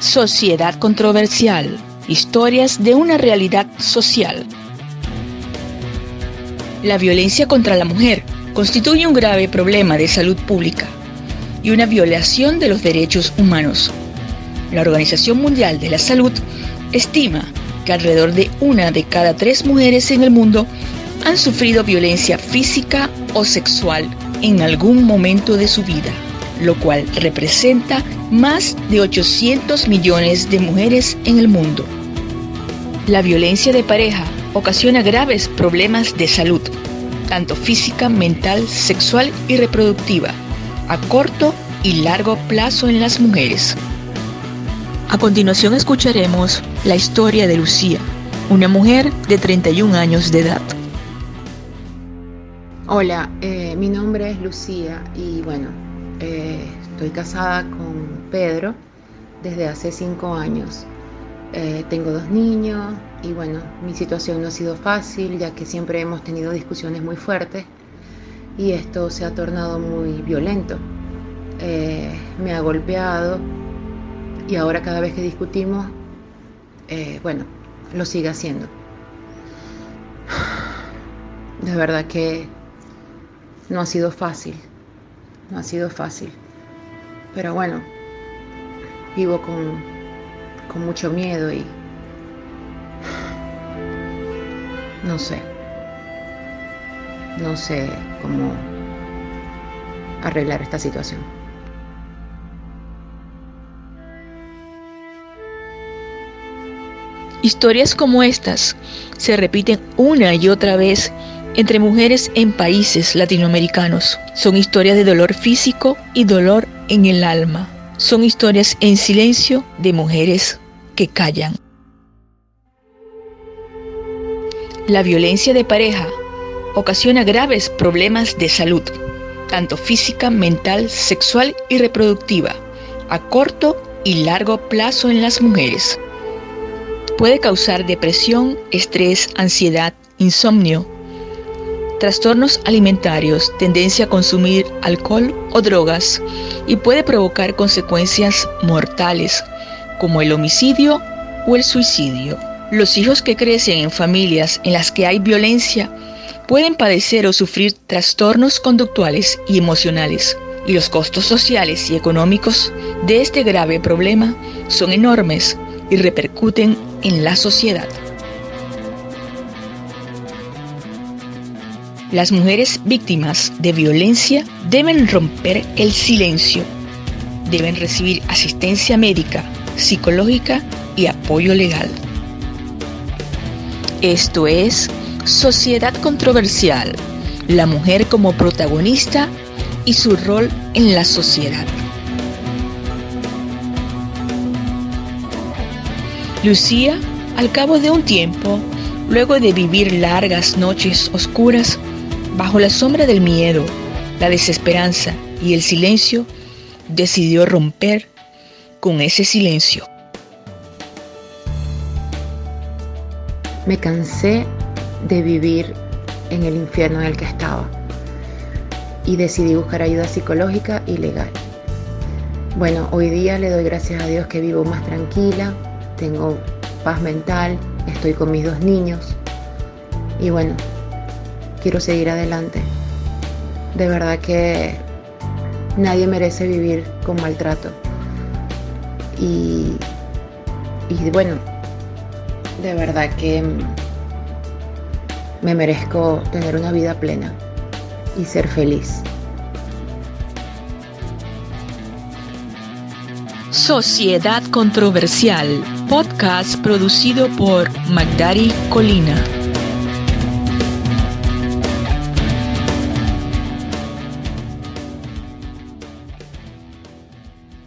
Sociedad controversial. Historias de una realidad social. La violencia contra la mujer constituye un grave problema de salud pública y una violación de los derechos humanos. La Organización Mundial de la Salud estima que alrededor de una de cada tres mujeres en el mundo han sufrido violencia física o sexual en algún momento de su vida lo cual representa más de 800 millones de mujeres en el mundo. La violencia de pareja ocasiona graves problemas de salud, tanto física, mental, sexual y reproductiva, a corto y largo plazo en las mujeres. A continuación escucharemos la historia de Lucía, una mujer de 31 años de edad. Hola, eh, mi nombre es Lucía y bueno, eh, estoy casada con Pedro desde hace cinco años. Eh, tengo dos niños y bueno, mi situación no ha sido fácil ya que siempre hemos tenido discusiones muy fuertes y esto se ha tornado muy violento. Eh, me ha golpeado y ahora cada vez que discutimos, bueno, lo sigue haciendo. De verdad que no ha sido fácil. No ha sido fácil. Pero bueno, vivo con, con mucho miedo y no sé. No sé cómo arreglar esta situación. Historias como estas se repiten una y otra vez entre mujeres en países latinoamericanos. Son historias de dolor físico y dolor en el alma. Son historias en silencio de mujeres que callan. La violencia de pareja ocasiona graves problemas de salud, tanto física, mental, sexual y reproductiva, a corto y largo plazo en las mujeres. Puede causar depresión, estrés, ansiedad, insomnio, trastornos alimentarios, tendencia a consumir alcohol o drogas y puede provocar consecuencias mortales como el homicidio o el suicidio. Los hijos que crecen en familias en las que hay violencia pueden padecer o sufrir trastornos conductuales y emocionales y los costos sociales y económicos de este grave problema son enormes y repercuten en la sociedad. Las mujeres víctimas de violencia deben romper el silencio. Deben recibir asistencia médica, psicológica y apoyo legal. Esto es Sociedad Controversial, la mujer como protagonista y su rol en la sociedad. Lucía, al cabo de un tiempo, luego de vivir largas noches oscuras, Bajo la sombra del miedo, la desesperanza y el silencio, decidió romper con ese silencio. Me cansé de vivir en el infierno en el que estaba y decidí buscar ayuda psicológica y legal. Bueno, hoy día le doy gracias a Dios que vivo más tranquila, tengo paz mental, estoy con mis dos niños y bueno, quiero seguir adelante. De verdad que nadie merece vivir con maltrato. Y, y bueno, de verdad que me merezco tener una vida plena y ser feliz. Sociedad Controversial, podcast producido por Magdari Colina.